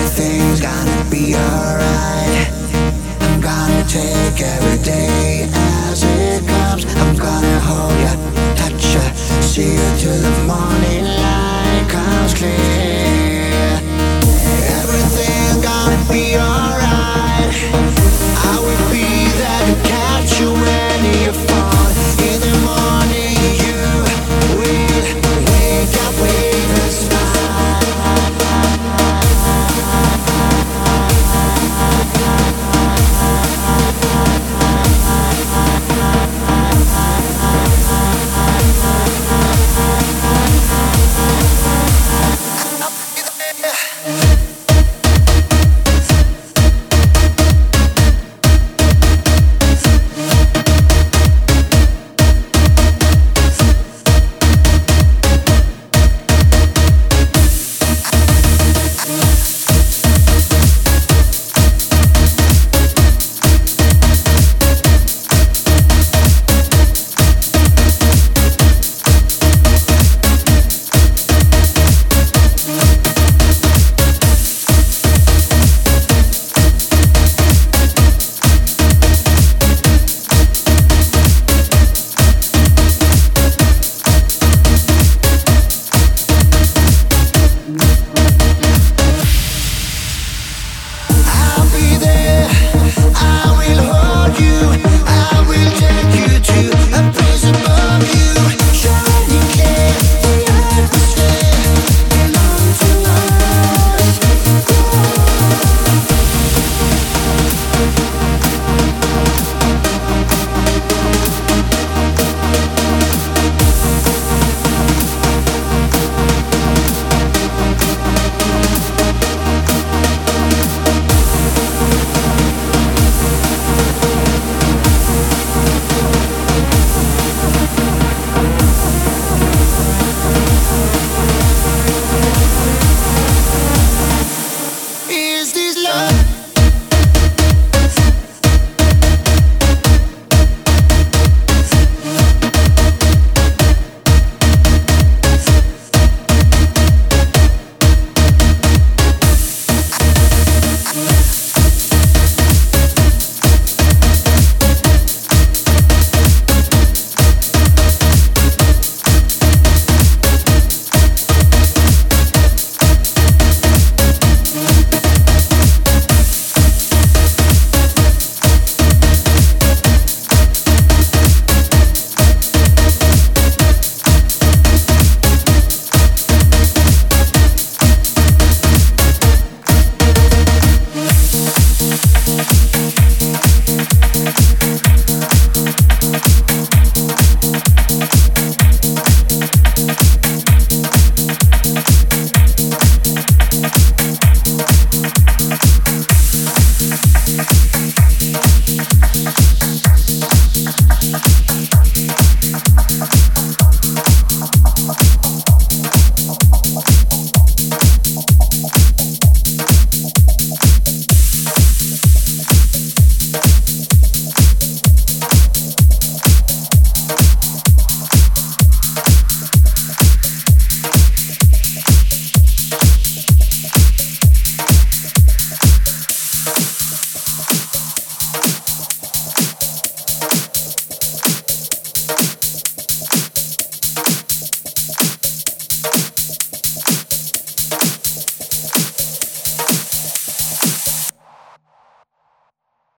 Everything's gonna be alright. I'm gonna take every day as it comes. I'm gonna hold ya, touch ya, see you till the morning light comes clear.